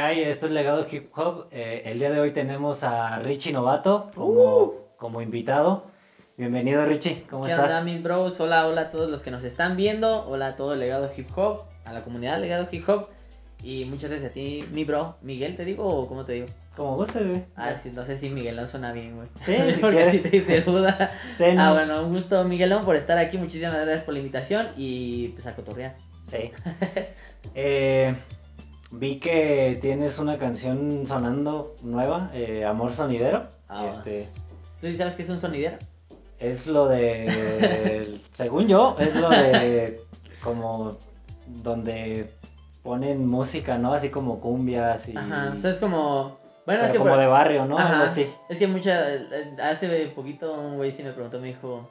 ¿Qué hay? Esto es Legado Hip Hop. Eh, el día de hoy tenemos a Richie Novato como, como invitado. Bienvenido Richie, ¿cómo ¿Qué estás? onda mis bros? Hola, hola a todos los que nos están viendo. Hola a todo el Legado Hip Hop, a la comunidad Legado Hip Hop. Y muchas gracias a ti, mi bro. Miguel, ¿te digo o cómo te digo? Como gustes, güey. Ah, es que no sé si Miguelón suena bien, güey. Sí, si porque así te dice Buda. Sí, ¿no? Ah, bueno, un gusto, Miguelón, por estar aquí. Muchísimas gracias por la invitación y pues a cotorrear. Sí. Eh, vi que tienes una canción sonando nueva, eh, Amor Sonidero. Ah, Este, ¿Tú sí sabes que es un sonidero? es lo de, según yo, es lo de como donde ponen música, ¿no? Así como cumbias y... Ajá, o sea, es como... Bueno, pero es que como por- de barrio, ¿no? Ajá. Así. Es que mucha. Hace poquito un güey sí me preguntó, me dijo.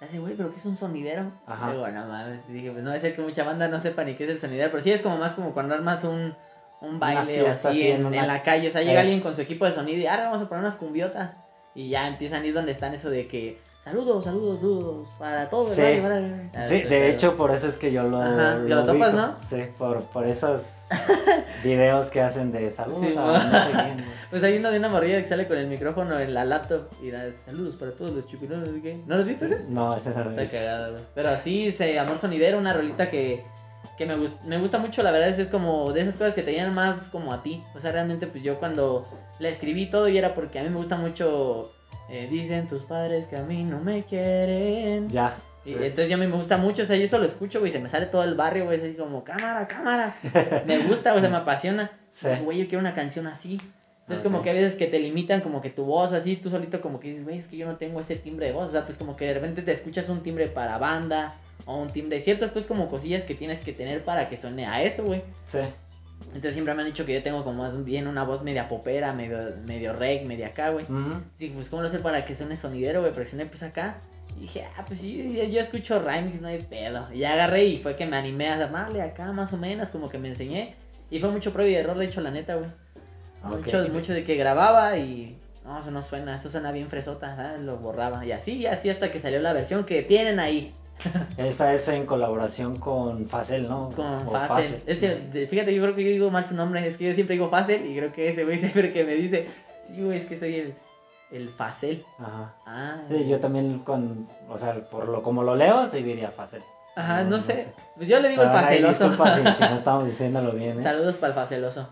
Hace, güey, ¿pero qué es un sonidero? Ajá. Digo, no mames. Dije, pues no debe ser que mucha banda no sepa ni qué es el sonidero. Pero sí es como más como cuando armas un, un baile así en, en una- en la calle. O sea, llega Eh. alguien con su equipo de sonido y ahora vamos a poner unas cumbiotas. Y ya empiezan, y es donde están eso de que. Saludos, saludos, saludos. Para todos. Sí. Ah, Sí, ese de hecho por eso es que yo lo, Ajá, que lo topas. ¿no? Sí, por, por esos videos que hacen de saludos Sí, a mo- no sé quién. Pues hay uno de una morrilla que sale con el micrófono en la laptop y da saludos para todos los chupinos. ¿no? ¿Qué? ¿No los viste ese? No, ese no lo Está güey. Pero sí, se llamó Sonidero, una rolita que, que me, gust- me gusta mucho, la verdad es, es como de esas cosas que te llenan más como a ti. O sea, realmente pues yo cuando la escribí todo y era porque a mí me gusta mucho, eh, dicen tus padres que a mí no me quieren. Ya. Y sí. entonces yo a mí me gusta mucho, o sea, yo eso lo escucho, güey, se me sale todo el barrio, güey, así como, cámara, cámara. Me gusta, o sea, me apasiona. Sí. Güey, yo quiero una canción así. Entonces Ok. como que a veces que te limitan como que tu voz así, tú solito como que dices, güey, es que yo no tengo ese timbre de voz. O sea, pues como que de repente te escuchas un timbre para banda o un timbre, ciertas pues como cosillas que tienes que tener para que suene a eso, güey. Sí. Entonces siempre me han dicho que yo tengo como más bien una voz media popera, medio, medio reg, media acá, güey. Ujú. Sí, pues cómo lo hacer para que suene sonidero, güey, presioné pues acá. Y dije, ah, pues sí, yo, escucho remix, no hay pedo. Y agarré y fue que me animé a darle acá más o menos, como que me enseñé. Y fue mucho prueba y error, de hecho, la neta, güey. Ok. Mucho, mucho de que grababa y no, eso no suena, eso suena bien fresota, ¿verdad? lo borraba. Y así, y así hasta que salió la versión que tienen ahí Esa es en colaboración con Facel, ¿no? con Facel. Es que, fíjate, yo creo que yo digo mal su nombre, es que yo siempre digo Facel y creo que ese güey siempre que me dice, sí, güey, es que soy el, el Facel. Ajá. Ah, Sí, yo también con, o sea, por lo como lo leo, sí diría Facel. ajá, no- no, no sé. Pues yo le digo el Pero, Faceloso. disculpa si, si no estamos diciéndolo bien, ¿eh? Saludos para el Faceloso.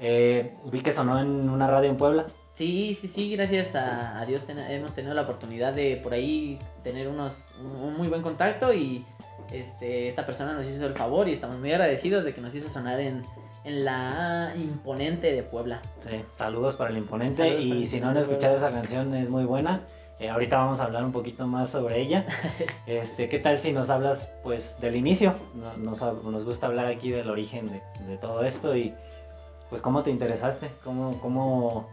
Eh, Vi que sonó en una radio en Puebla. Sí, sí, sí, gracias a, a Dios ten- hemos tenido la oportunidad de por ahí tener unos, un, un muy buen contacto y este, esta persona nos hizo el favor y estamos muy agradecidos de que nos hizo sonar en, en la imponente de Puebla. Sí, saludos para el imponente. Saludos y el si no han escuchado esa canción, es muy buena. Eh, ahorita vamos a hablar un poquito más sobre ella. Este, ¿Qué tal si nos hablas pues del inicio? No- Nos, nos gusta hablar aquí del origen de, de todo esto y pues cómo te interesaste, cómo, cómo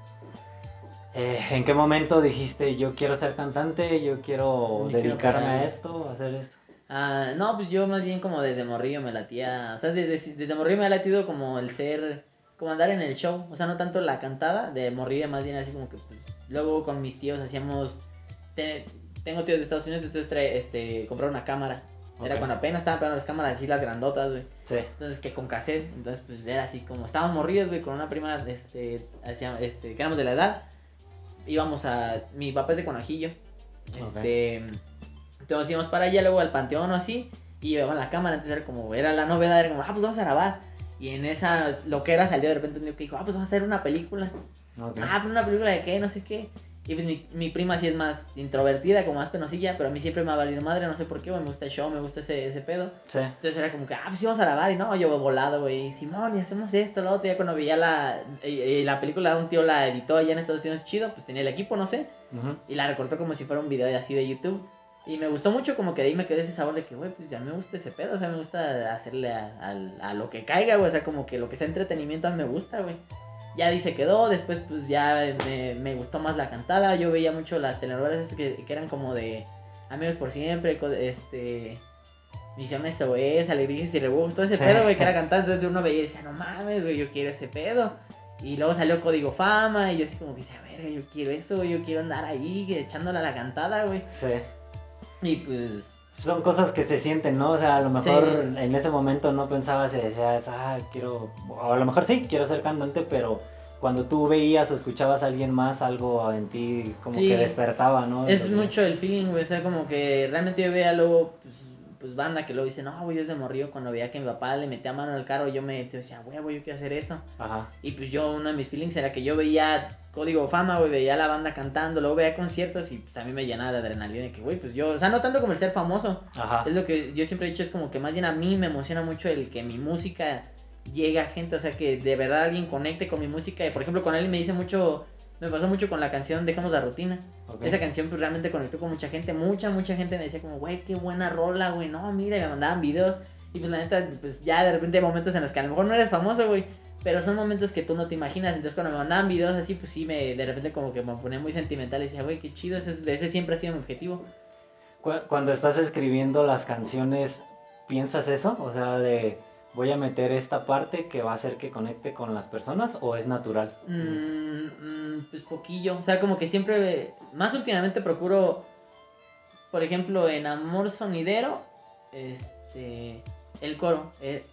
eh, en qué momento dijiste yo quiero ser cantante, yo quiero Yo dedicarme a esto, a hacer esto. Ah, no, pues yo más bien como desde morrillo me latía, o sea, desde, desde morrillo me ha latido como el ser, como andar en el show, o sea, no tanto la cantada, de morrillo más bien así como que, pues, luego con mis tíos hacíamos, te- tengo tíos de Estados Unidos, entonces trae, este, comprar una cámara, era cuando apenas estaban pegando las cámaras así, las grandotas, güey, Sí, entonces que con cassette, entonces pues era así, como estábamos morridos, güey, con una prima, este, hacía, este, que éramos de la edad, íbamos a, mi papá es de Conajillo, este, entonces íbamos para allá, luego al panteón o así, y llevaban la cámara, entonces era como, era la novedad, era como, ah, pues vamos a grabar, y en esa loquera salió de repente un día que dijo, ah, pues vamos a hacer una película, ah, pero una película de qué, no sé qué, y pues mi, mi prima sí es más introvertida, como más penosilla, pero a mí siempre me va a valer madre, no sé por qué, güey, me gusta el show, me gusta ese, ese pedo, Sí, entonces era como que, ah, pues sí vamos a grabar. Y no, yo volado, güey. Simón, y hacemos esto, lo otro. Ya cuando veía la, eh, la película, un tío la editó allá en Estados Unidos, chido. Pues tenía el equipo, no sé. ujú, Y la recortó como si fuera un video de así de YouTube. Y me gustó mucho, como que de ahí me quedé ese sabor de que, güey, pues ya me gusta ese pedo. O sea, me gusta hacerle a, a- a lo que caiga, güey. O sea, como que lo que sea entretenimiento a mí me gusta, güey. Ya ahí se quedó, después pues ya me, me gustó más la cantada. Yo veía mucho las telenovelas que, que eran como de Amigos por Siempre, este... Misión SOS, Alegrías y Rebujos, todo ese Sí. pedo, güey, que era cantar. Entonces uno veía y decía, no mames, güey, yo quiero ese pedo. Y luego salió Código Fama y yo así como que decía, verga, yo quiero eso, yo quiero andar ahí echándole a la cantada, güey. sí. Y pues son cosas que se sienten, ¿no? O sea, a lo mejor Sí. en ese momento no pensabas y decías, ah, quiero, o a lo mejor sí, quiero ser cantante, pero cuando tú veías o escuchabas a alguien más, algo en ti como Sí. que despertaba, ¿no? Es mucho el feeling, güey. O sea, como que realmente yo veía luego, pues, pues banda que luego dice, no, güey, yo desde morrillo cuando veía que mi papá le metía mano al carro, yo me decía, güey, yo quiero hacer eso. Ajá. Y pues yo, uno de mis feelings era que yo veía Código Fama, güey, veía la banda cantando, luego veía conciertos y pues a mí me llenaba de adrenalina. de Que, güey, pues yo, o sea, no tanto como el ser famoso. Ajá. Es lo que yo siempre he dicho, es como que más bien a mí me emociona mucho el que mi música llegue a gente, o sea, que de verdad alguien conecte con mi música. Y, por ejemplo, con él me dice mucho, me pasó mucho con la canción Dejamos la rutina. Esa canción pues realmente conectó con mucha gente, mucha, mucha gente me decía como, güey, qué buena rola, güey, no, mira, y me mandaban videos. Y pues la neta, pues ya de repente hay momentos en los que a lo mejor no eres famoso, güey, pero son momentos que tú no te imaginas. Entonces cuando me mandaban videos así, pues sí, me de repente como que me ponía muy sentimental y decía, güey, qué chido, ese, es- ese siempre ha sido mi objetivo. Cu- Cuando estás escribiendo las canciones, ¿piensas eso? O sea, de voy a meter esta parte que va a hacer que conecte con las personas o es natural? Mm, mm, pues poquillo. O sea, como que siempre, más últimamente procuro, por ejemplo, en Amor Sonidero, este, el coro. Es,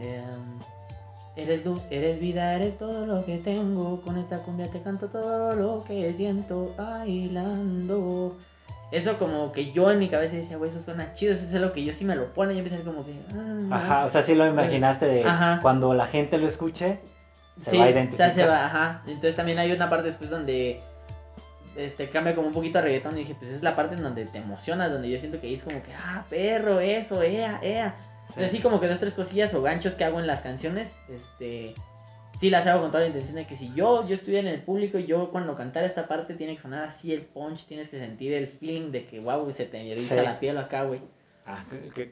em, eres luz, eres vida, eres todo lo que tengo. Con esta cumbia te canto todo lo que siento bailando. Eso como que yo en mi cabeza decía, güey, eso suena chido, eso es lo que yo sí me lo pone. Y empecé como que... ah, Ajá, o sea, sí lo imaginaste de Ajá. cuando la gente lo escuche, se sí, va a o identificar. sea, se va, ajá. Entonces también hay una parte después donde este cambia como un poquito a reggaetón y dije, pues es la parte en donde te emocionas, donde yo siento que es como que, ah, perro, eso, ea, ea. Sí. Así como que dos, tres cosillas o ganchos que hago en las canciones, este, sí las hago con toda la intención de que si yo, yo estuviera en el público, yo cuando cantara esta parte tiene que sonar así el punch, tienes que sentir el feeling de que, wow, se te eriza Sí. la piel acá, güey. Ah,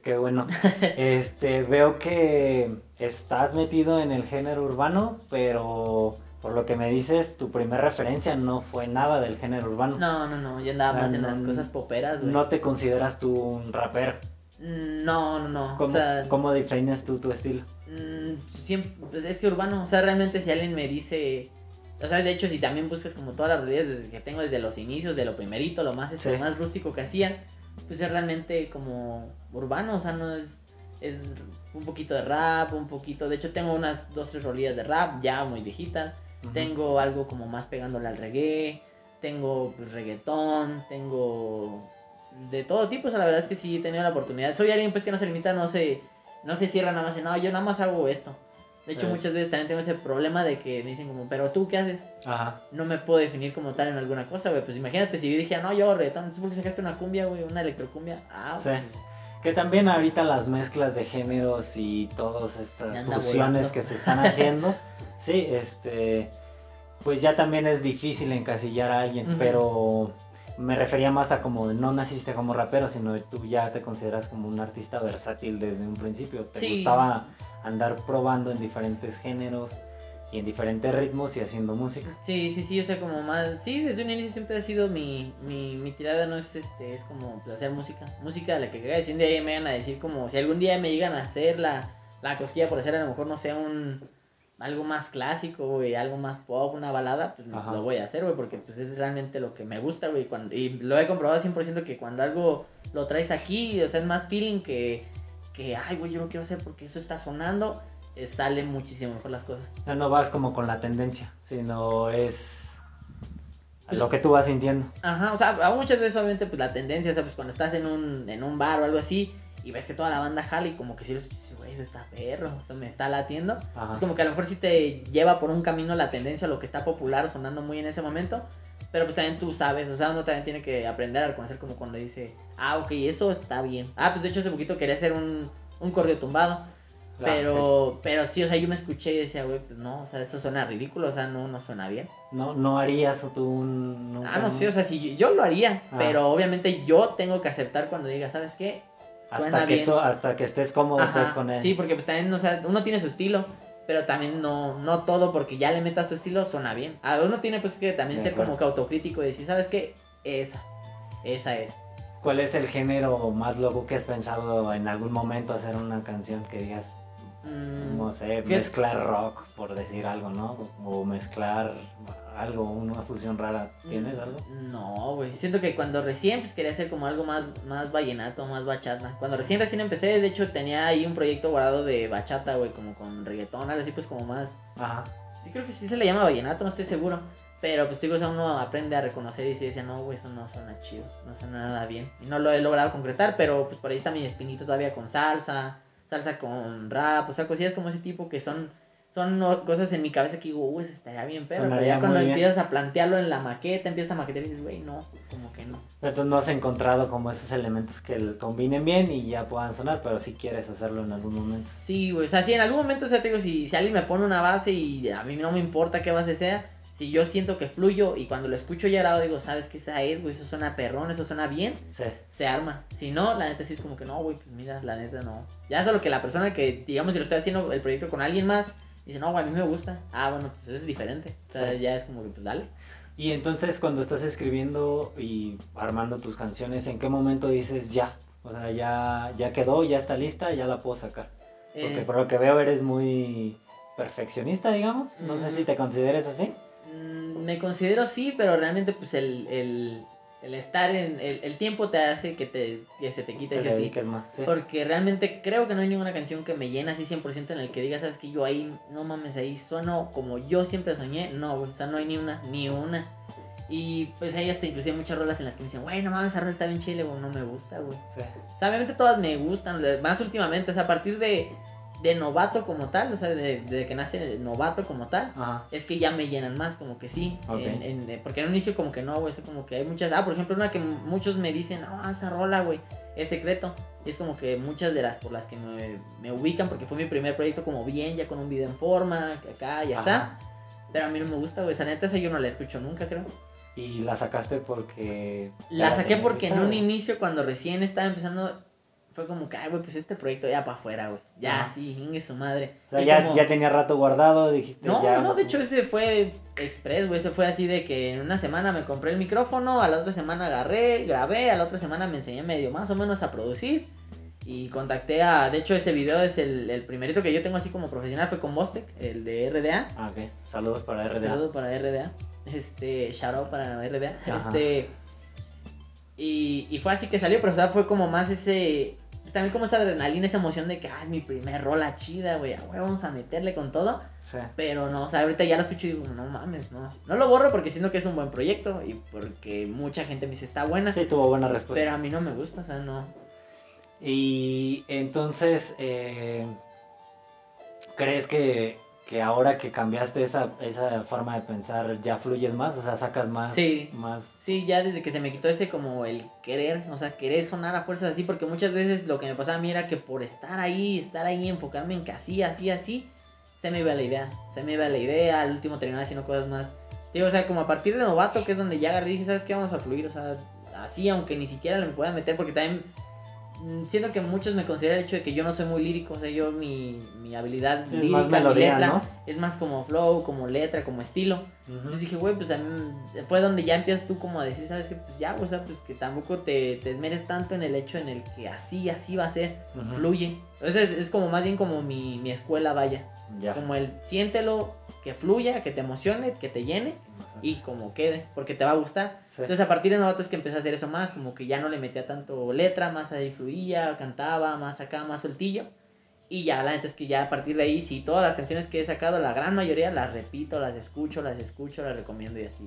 qué, bueno. Este, veo que estás metido en el género urbano, pero por lo que me dices, tu primera referencia no fue nada del género urbano. No, no, no, yo andaba Ah, más en no, las cosas poperas, güey. No te consideras tú un rapero. Mm, No, no, no. ¿Cómo, o sea, cómo defines tú tu estilo? Mm, siempre, pues es que urbano, o sea, realmente si alguien me dice, o sea, de hecho si también buscas como todas las realidades desde que tengo desde los inicios, de lo primerito, lo más, Sí. lo más rústico que hacía, pues es realmente como urbano, o sea, no es, es un poquito de rap, un poquito, de hecho tengo unas dos, tres rolillas de rap ya muy viejitas, tengo algo como más pegándole al reggae, tengo pues, reggaetón, tengo de todo tipo, o sea, la verdad es que sí he tenido la oportunidad. Soy alguien pues que no se limita, no se, no se cierra nada más en, no, yo nada más hago esto. De hecho, muchas veces también tengo ese problema de que me dicen como, pero tú qué haces? Ajá. No me puedo definir como tal en alguna cosa, güey. Pues imagínate si yo dije, no, yo reggaetón, entonces ¿por qué sacaste una cumbia, güey? Una electrocumbia. Ah, Sí. Que también ahorita las mezclas de géneros y todas estas fusiones que se están haciendo, sí, este, pues ya también es difícil encasillar a alguien, pero me refería más a como no naciste como rapero, sino tú ya te consideras como un artista versátil desde un principio. Te Sí. gustaba andar probando en diferentes géneros y en diferentes ritmos y haciendo música. Sí, sí, sí, o sea, como más. Sí, desde un inicio siempre ha sido mi, mi, mi tirada, no es este, es como hacer música. Música de la que caiga. Si un día me llegan a decir, como, si algún día me llegan a hacer la, la cosquilla por hacer, a lo mejor no sé, un. Algo más clásico, güey, algo más pop, una balada, pues Ajá. lo voy a hacer, güey, porque pues es realmente lo que me gusta, güey. Cuando, y lo he comprobado 100% que cuando algo lo traes aquí, o sea, es más feeling que, que ay, güey, yo lo quiero hacer porque eso está sonando, eh, salen muchísimo mejor las cosas. Ya no vas como con la tendencia, sino es lo que tú vas sintiendo. Ajá, o sea, muchas veces obviamente pues la tendencia, o sea, pues cuando estás en un, en un bar o algo así y ves que toda la banda jala y como que si güey, eso está perro, eso me está latiendo. Ajá. Es como que a lo mejor sí te lleva por un camino la tendencia, lo que está popular, sonando muy en ese momento. Pero pues también tú sabes, o sea, uno también tiene que aprender a reconocer como cuando dice, ah, ok, eso está bien. Ah, pues de hecho hace poquito quería hacer un, un corrido tumbado. Ah, Pero, pero sí, o sea, yo me escuché y decía, güey, pues no, o sea, eso suena ridículo, o sea, no, no suena bien. No, no harías o tú un... nunca, Ah, no, sí, o sea, sí, yo, yo lo haría, Ah. pero obviamente yo tengo que aceptar cuando diga, ¿sabes qué? Hasta que, tú- hasta que estés cómodo Ajá, pues, con él. Sí, porque pues también, o sea, uno tiene su estilo, pero también no, no todo porque ya le metas tu estilo suena bien. A uno tiene pues que también ser como que autocrítico y decir, ¿sabes qué? Esa, esa es. ¿Cuál es el género más loco que has pensado en algún momento hacer una canción que digas, Mm, no sé, mezclar rock, por decir algo, ¿no? O mezclar algo, una fusión rara. ¿Tienes Mm, algo? No, güey. Siento que cuando recién pues, quería hacer como algo más, más vallenato, más bachata. Cuando recién recién empecé, de hecho tenía ahí un proyecto guardado de bachata, güey, como con reggaetón, algo así, pues como más. Ajá. Sí, creo que sí se le llama vallenato, no estoy seguro. Pero pues digo, o sea, uno aprende a reconocer y se dice, no, güey, eso no suena chido, no suena nada bien. Y no lo he logrado concretar, pero pues por ahí está mi espinito todavía con salsa, salsa con rap, o sea, cosillas como ese tipo que son, son cosas en mi cabeza que digo, uy, eso estaría bien, pero, pero ya cuando bien. empiezas a plantearlo en la maqueta, empiezas a maquetar y dices, güey, no, como que no. Pero tú no has encontrado como esos elementos que combinen bien y ya puedan sonar, pero si quieres hacerlo en algún momento. Sí, güey, o sea, si en algún momento, o sea, te digo, si, si alguien me pone una base y a mí no me importa qué base sea, si yo siento que fluyo y cuando lo escucho ya grabado digo, ¿sabes qué esa es, güey? Eso suena perrón, eso suena bien. Sí. se arma. Si no, la neta sí es como que no, güey, pues mira, la neta no. Ya solo que la persona que, digamos, si lo estoy haciendo el proyecto con alguien más, dice, no, güey, a mí me gusta. Ah, bueno, pues eso es diferente. O sea, Sí. ya es como que, pues dale. Y entonces cuando estás escribiendo y armando tus canciones, ¿en qué momento dices ya? O sea, ya, ya quedó, ya está lista, ya la puedo sacar. Porque Es- por lo que veo eres muy perfeccionista, digamos. No sé Mm. si te consideres así. Mm, me considero sí, pero realmente, pues el, el, el estar en. El, el tiempo te hace que, te, que se te quite Te sí o sí. dediques más. sí. Porque realmente creo que no hay ninguna canción que me llene así 100% en el que diga, sabes que yo ahí, no mames, ahí sueno como yo siempre soñé. No, güey, o sea, no hay ni una, ni una. Y pues hay hasta inclusive muchas rolas en las que me dicen, güey, no mames, esa rola está bien chile, güey, no me gusta, güey. Sí. O sea, obviamente todas me gustan, más últimamente, o sea, a partir de, de novato como tal, o sea, de, de que nace el novato como tal, Ajá. es que ya me llenan más, como que sí. Ok. en- en- eh, porque en un inicio como que no, güey, es como que hay muchas... Ah, por ejemplo, una que muchos me dicen, no, esa rola, güey, es secreto. Y es como que muchas de las por las que me, me ubican, porque fue mi primer proyecto como bien, ya con un video en forma, acá y Ajá. está. Pero a mí no me gusta, güey, esa neta esa yo no la escucho nunca, creo. Y la sacaste porque... La saqué porque en un inicio, cuando recién estaba empezando, fue como que, ay, güey, pues este proyecto ya para afuera, güey. Ya, Ajá. sí, ingue su madre. O sea, ya, como- ya tenía rato guardado, dijiste No, ya... no, de hecho ese fue express, güey. Ese fue así de que en una semana me compré el micrófono, a la otra semana agarré, grabé, a la otra semana me enseñé medio más o menos a producir. Y contacté a. De hecho, ese video es el, el primerito que yo tengo así como profesional, fue con Bostec, el de RDA. Ah, ok. Saludos para RDA. Saludo para RDA. Este, shout out para RDA. Ajá. Este. Y, y fue así que salió, pero o sea, fue como más ese. También como esa adrenalina, esa emoción de que, ah, es mi primer rola chida, güey. güey, vamos a meterle con todo. Sí. Pero no, o sea, ahorita ya lo escucho y digo, no mames, no. No lo borro porque siento que es un buen proyecto y porque mucha gente me dice está buena. Sí, tuvo buena respuesta. pero a mí no me gusta, o sea, no. Y entonces, eh, ¿crees que, que ahora que cambiaste esa, esa forma de pensar ya fluyes más? O sea, sacas más... Sí. más... Sí, ya desde que se me quitó ese como el querer, o sea, querer sonar a fuerzas así, porque muchas veces lo que me pasaba a mí era que por estar ahí, estar ahí, enfocarme en que así, así, así, se me iba la idea, se me iba la idea, al último terminaba haciendo cosas más. Digo, o sea, como a partir de novato, que es donde ya agarré dije, ¿sabes qué? Vamos a fluir, o sea, así, aunque ni siquiera le pueda meter, porque también mm, siento que muchos me consideran el hecho de que yo no soy muy lírico, o sea, yo mi, mi habilidad Sí, es lírica, más mi melodía, letra, ¿no? es más como flow, como letra, como estilo. Ujú. Entonces dije, güey, pues a mí fue donde ya empiezas tú como a decir, ¿sabes qué? Pues ya, o sea, pues que tampoco te, te esmeres tanto en el hecho en el que así, así va a ser, Ujú. fluye. Entonces es, es como más bien como mi, mi escuela vaya. Ya. Como el siéntelo, que fluya, que te emocione, que te llene y como quede, porque te va a gustar. Sí. Entonces a partir de novato es que empecé a hacer eso más, como que ya no le metía tanto letra, más ahí fluía, cantaba, más acá, más sueltillo. Y ya, la neta es que ya a partir de ahí, sí, todas las canciones que he sacado, la gran mayoría las repito, las escucho, las escucho, las recomiendo y así.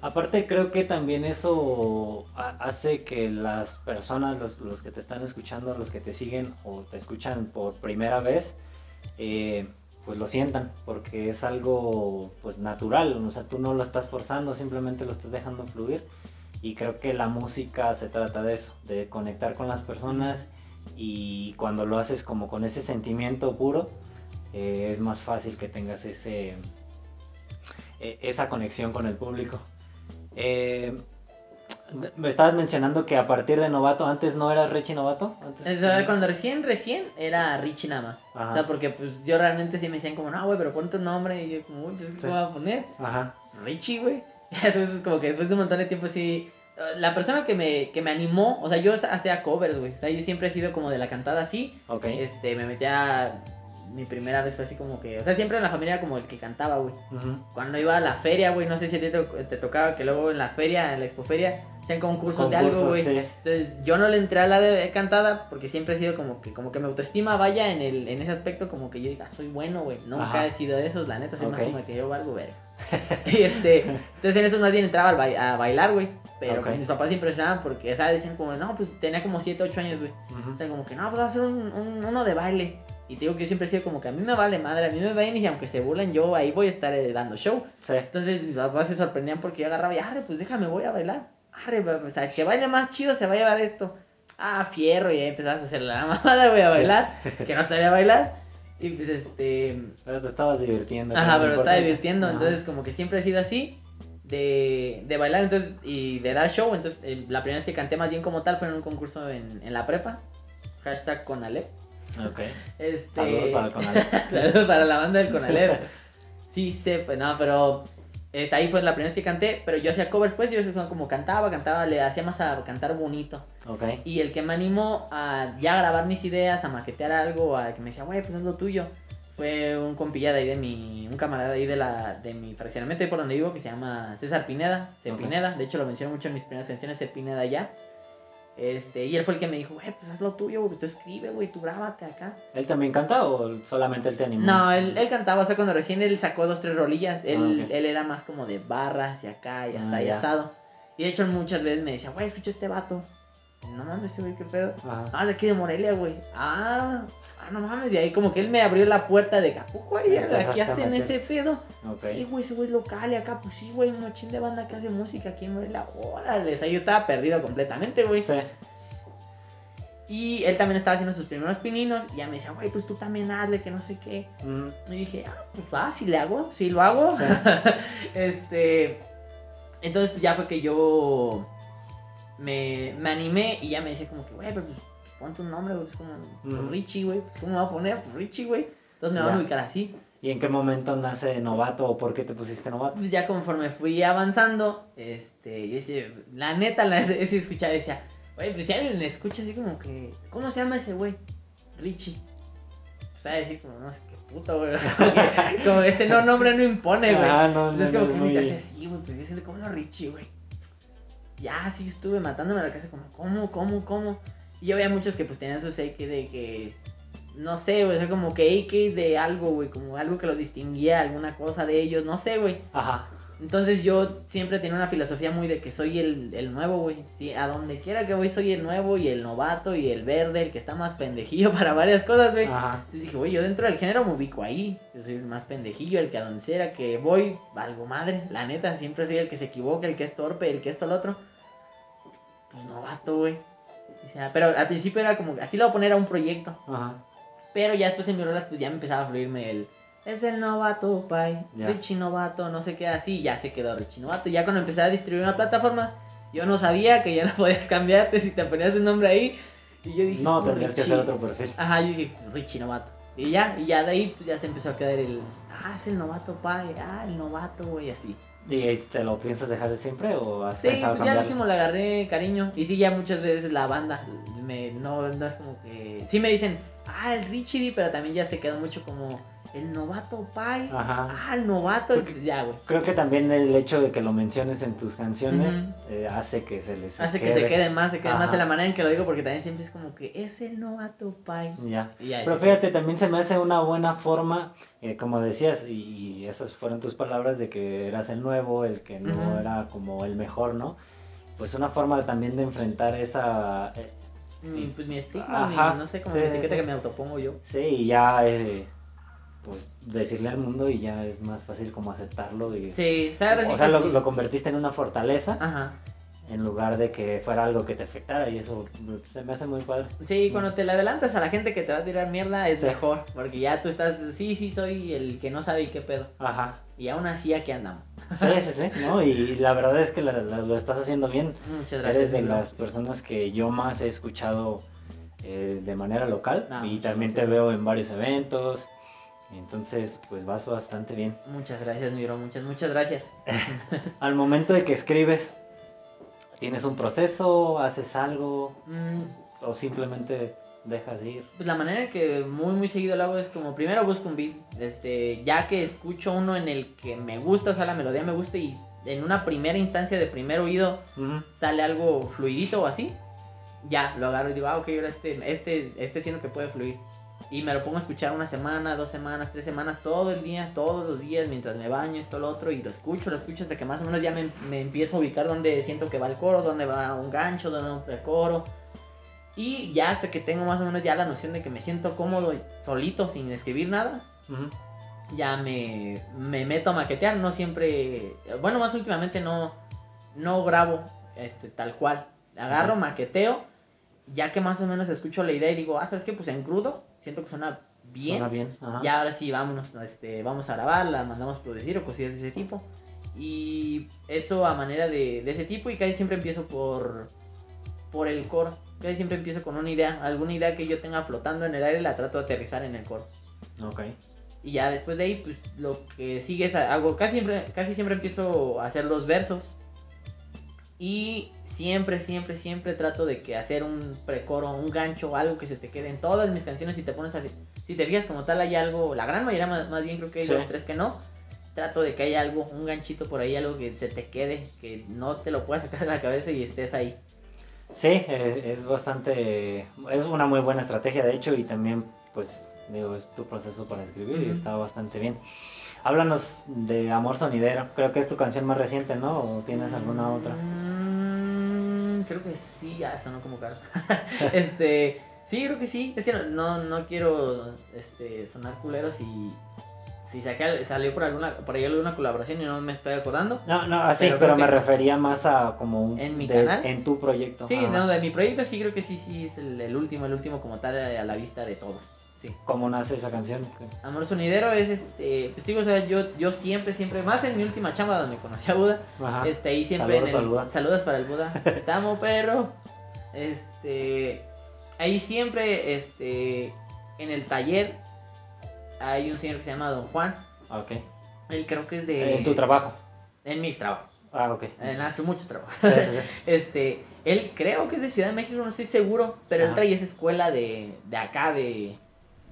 Aparte creo que también eso ha- hace que las personas, los, los que te están escuchando, los que te siguen o te escuchan por primera vez, eh, pues lo sientan, porque es algo pues natural, o sea, tú no lo estás forzando, simplemente lo estás dejando fluir. Y creo que la música se trata de eso, de conectar con las personas y cuando lo haces como con ese sentimiento puro, eh, es más fácil que tengas ese, eh, esa conexión con el público. Eh, me estabas mencionando que a partir de novato, antes no eras Richie novato. Antes, sea, cuando recién, recién era Richie nada más. Ajá. O sea, porque pues yo realmente sí me decían como, no, güey, pero pon tu nombre. Y yo como, uy, pues, ¿qué Sí. voy a poner? Ajá. Richie, güey. Entonces, como que después de un montón de tiempo, sí. La persona que me, que me animó, o sea, yo hacía covers, güey. O sea, yo siempre he sido como de la cantada así. Ok. Este, me metía. mi primera vez fue así como que, o sea, siempre en la familia era como el que cantaba, güey. Cuando iba a la feria, güey, no sé si a ti te, te tocaba que luego en la feria, en la expoferia, hacían concursos de algo, Concursos, güey. sí. Entonces, yo no le entré a la de cantada porque siempre he sido como que como que mi autoestima vaya en el en ese aspecto como que yo diga, soy bueno, güey. Nunca Ajá. he sido de esos, la neta, soy más como que yo valgo ver. y este, entonces en eso más bien entraba a bailar, güey. Pero pues, mis papás se impresionaban porque, sea, decían como, no, pues tenía como 7, 8 años, güey. O sea, como que, no, pues va a hacer un, un- uno de baile. Y te digo que yo siempre he sido como que a mí me vale madre, a mí me ven y aunque se burlen, yo ahí voy a estar eh, dando show. Sí. Entonces mis papás se sorprendían porque yo agarraba y, arre, pues déjame, voy a bailar. Arre, va- o sea, que baile más chido se va a llevar esto. Ah, fierro, y ahí empezabas a hacer la mamada, voy a Sí. bailar, que no sabía bailar. Y pues este. Pero te estabas divirtiendo. Ajá, pero me estaba divirtiendo, Ajá. entonces como que siempre he sido así. De, de bailar entonces y de dar show. Entonces, la primera vez que canté más bien como tal fue en un concurso en, en la prepa. Hashtag con Alep. Ok. Este... Saludos para el Conalep. Saludos para la banda del Conalep. Sí, sé, pues no, pero este, ahí fue la primera vez que canté, pero yo hacía covers pues, yo como cantaba, cantaba, le hacía más a cantar bonito. Ok. Y el que me animó a ya grabar mis ideas, a maquetear algo, a que me decía, güey, pues haz lo tuyo, fue un compillado ahí de mi, un camarada ahí de la, de mi fraccionamiento ahí por donde vivo, que se llama César Pineda, C. Ok. Pineda, de hecho lo menciono mucho en mis primeras canciones, C. Pineda ya. Este, y él fue el que me dijo, güey, pues haz lo tuyo, güey, tú escribe, güey, tú grábate acá. ¿Él también canta o solamente él te animó? No, él, él cantaba, o sea, cuando recién él sacó dos, tres rolillas, él, Ah, él era más como de barras y acá y Ah, asá y ya. asado. Y de hecho muchas veces me decía, güey, escucha este vato. No mames, güey, qué pedo. Ajá. Ah, de aquí de Morelia, güey. Ah, ah, no mames. Y ahí como que él me abrió la puerta de güey. Ahí empezaste Aquí a hacen ese pedo. Sí, güey, ese güey es local y acá, pues sí, güey, un mochín de banda que hace música aquí en Morelia. Órale, o sea, yo estaba perdido completamente, güey. Sí. Y él también estaba haciendo sus primeros pininos y ya me decía, güey, pues tú también hazle, que no sé qué. Mm, Y dije, ah, pues va, si le hago, si lo hago. Sí. este. Entonces ya fue que yo me, me animé y ya me decía como que, güey, pero pues ponte un nombre, güey, es como pues. Richie, güey. Pues, ¿cómo me voy a poner? Pues Richie, güey. Entonces me van a ubicar así. ¿Y en qué momento nace novato o por qué te pusiste novato? Pues ya conforme fui avanzando, este, yo decía, la neta, la sí escuchaba, decía, güey, pues si alguien me escucha así como que, ¿cómo se llama ese güey? Richie. Pues a decir como, no, es que puto, güey. Como ese no nombre no impone, güey. Ah, no, no, Entonces no, como es que me quedé así, güey, pues yo siento como no Richie, güey. Ya, sí, estuve matándome a la casa como, ¿cómo, cómo, cómo? Y yo veía muchos que pues tenían su AK de que, no sé, güey, o sea, como que AK de algo, güey, como algo que los distinguía, alguna cosa de ellos, no sé, güey. Ajá. Entonces yo siempre tenía una filosofía muy de que soy el, el nuevo, güey. Sí, a donde quiera que voy soy el nuevo y el novato y el verde, el que está más pendejillo para varias cosas, güey. Ajá. Entonces dije, güey, yo dentro del género me ubico ahí. Yo soy el más pendejillo, el que a donde sea que voy, valgo madre. La neta, siempre soy el que se equivoca, el que es torpe, el que esto, el otro. Pues novato, güey. O sea, pero al principio era como, así lo voy a poner a un proyecto. Ajá. Pero ya después en mis rolas, pues ya me empezaba a fluirme el. Es el novato, pai. Ya. Richie novato, no sé qué, así. Ya se quedó Richie novato. Ya cuando empecé a distribuir una plataforma, yo no sabía que ya no podías cambiarte si te ponías un nombre ahí. Y yo dije, No, "Oh, tendrías que Richie". hacer otro perfil. Ajá, yo dije, Richie novato. Y ya, y ya de ahí pues ya se empezó a quedar el. Ah, es el novato, pai. Ah, el novato, güey, así. ¿Y te lo piensas dejar de siempre o has Sí, pensado pues ya cambiarlo? dijimos, le agarré cariño. Y sí, ya muchas veces la banda me, no, no es como que. Sí me dicen, ah, el Richie, D", pero también ya se quedó mucho como el novato, pai. Ajá. Ah, el novato. pues ya, güey. Creo que también el hecho de que lo menciones en tus canciones eh, hace que se les Hace que se quede más, se quede más de la manera en que lo digo, porque también siempre es como que es el novato, pai. Ya. Pero fíjate, también se me hace una buena forma, eh, como decías, y, y esas fueron tus palabras de que eras el nuevo, el que no era como el mejor, ¿no? Pues una forma también de enfrentar esa... eh, mi, pues mi estigma, mi- no sé, como sí, la etiqueta sí. que me autopongo yo. sí, y ya, eh, pues decirle al mundo y ya es más fácil como aceptarlo y... Sí, ¿sabes? o sea, lo, lo convertiste en una fortaleza Ajá. en lugar de que fuera algo que te afectara y eso mm, se me hace muy padre. Sí, cuando te le adelantas a la gente que te va a tirar mierda es Sí. mejor, porque ya tú estás, sí, sí, soy el que no sabe y qué pedo. Ajá. Y aún así aquí andamos. Sí, sí, sí, ¿no? Y la verdad es que la- la- lo estás haciendo bien. Muchas gracias. Eres de las personas que yo más he escuchado eh, de manera local Ah, y también te veo en varios eventos. Entonces, pues vas bastante bien. Muchas gracias, mi bro, muchas, muchas gracias. Al momento de que escribes, ¿tienes un proceso? ¿Haces algo? Mm, ¿O simplemente dejas ir? Pues la manera en que muy muy seguido lo hago es como primero busco un beat, este, ya que escucho uno en el que me gusta, o sea, la melodía me gusta y en una primera instancia de primer oído sale algo fluidito o así, ya lo agarro y digo, ah, ok, ahora este, este, este siento que puede fluir. Y me lo pongo a escuchar una semana, dos semanas, tres semanas, todo el día, todos los días, mientras me baño, esto, lo otro, y lo escucho, lo escucho hasta que más o menos ya me, me empiezo a ubicar dónde siento que va el coro, dónde va un gancho, dónde va un precoro. Y ya hasta que tengo más o menos ya la noción de que me siento cómodo solito, sin escribir nada, ya me, me meto a maquetear. No siempre, bueno, más últimamente no, no grabo este, tal cual. Agarro, maqueteo, ya que más o menos escucho la idea y digo, ah, ¿sabes qué? Pues en crudo, siento que suena bien. Suena bien. Ajá. Ya ahora sí, vámonos, este, vamos a grabar, la mandamos producir o cosillas de ese tipo. Y eso a manera de, de ese tipo y casi siempre empiezo por, por el coro. Casi siempre empiezo con una idea, alguna idea que yo tenga flotando en el aire la trato de aterrizar en el coro. Ok. Y ya después de ahí, pues lo que sigue es hago casi siempre, casi siempre empiezo a hacer los versos. Y siempre, siempre, siempre trato de que hacer un precoro, un gancho, algo que se te quede en todas mis canciones. Si te pones a, si te fijas como tal hay algo, la gran mayoría más, más bien creo que hay Sí. dos, tres que no. Trato de que haya algo, un ganchito por ahí, algo que se te quede, que no te lo puedas sacar de la cabeza y estés ahí. Sí, eh, es bastante, es una muy buena estrategia de hecho y también pues digo, es tu proceso para escribir y está bastante bien. Háblanos de Amor Sonidero, creo que es tu canción más reciente, ¿no? ¿O tienes alguna otra? Creo que sí, ya sonó como caro. este, sí, creo que sí. Es que no, no, no quiero este, sonar culeros y si saqué- salió por alguna por ahí alguna colaboración y no me estoy acordando. No, no, así, Pero pero, me refería más a como un... ¿En mi de- canal? En tu proyecto. Sí, no, de mi proyecto sí creo que sí, sí, es el, el último, el último como tal a la vista de todos. Sí. ¿Cómo nace esa canción? Amor Sonidero es este, pues digo, o sea, yo, yo siempre, siempre, más en mi última chamba donde conocí a Buda, Ajá. Este, ahí siempre Saludos en el- Buda. saludos para el Buda. Te amo, perro. Este, ahí siempre, este, en el taller hay un señor que se llama Don Juan. Ok. Él creo que es de. En tu trabajo. En mis trabajos. Ah, ok. En hace muchos trabajos. Sí, sí, sí. Este, él creo que es de Ciudad de México, no estoy seguro, pero él Ajá. trae esa escuela de, de acá, de,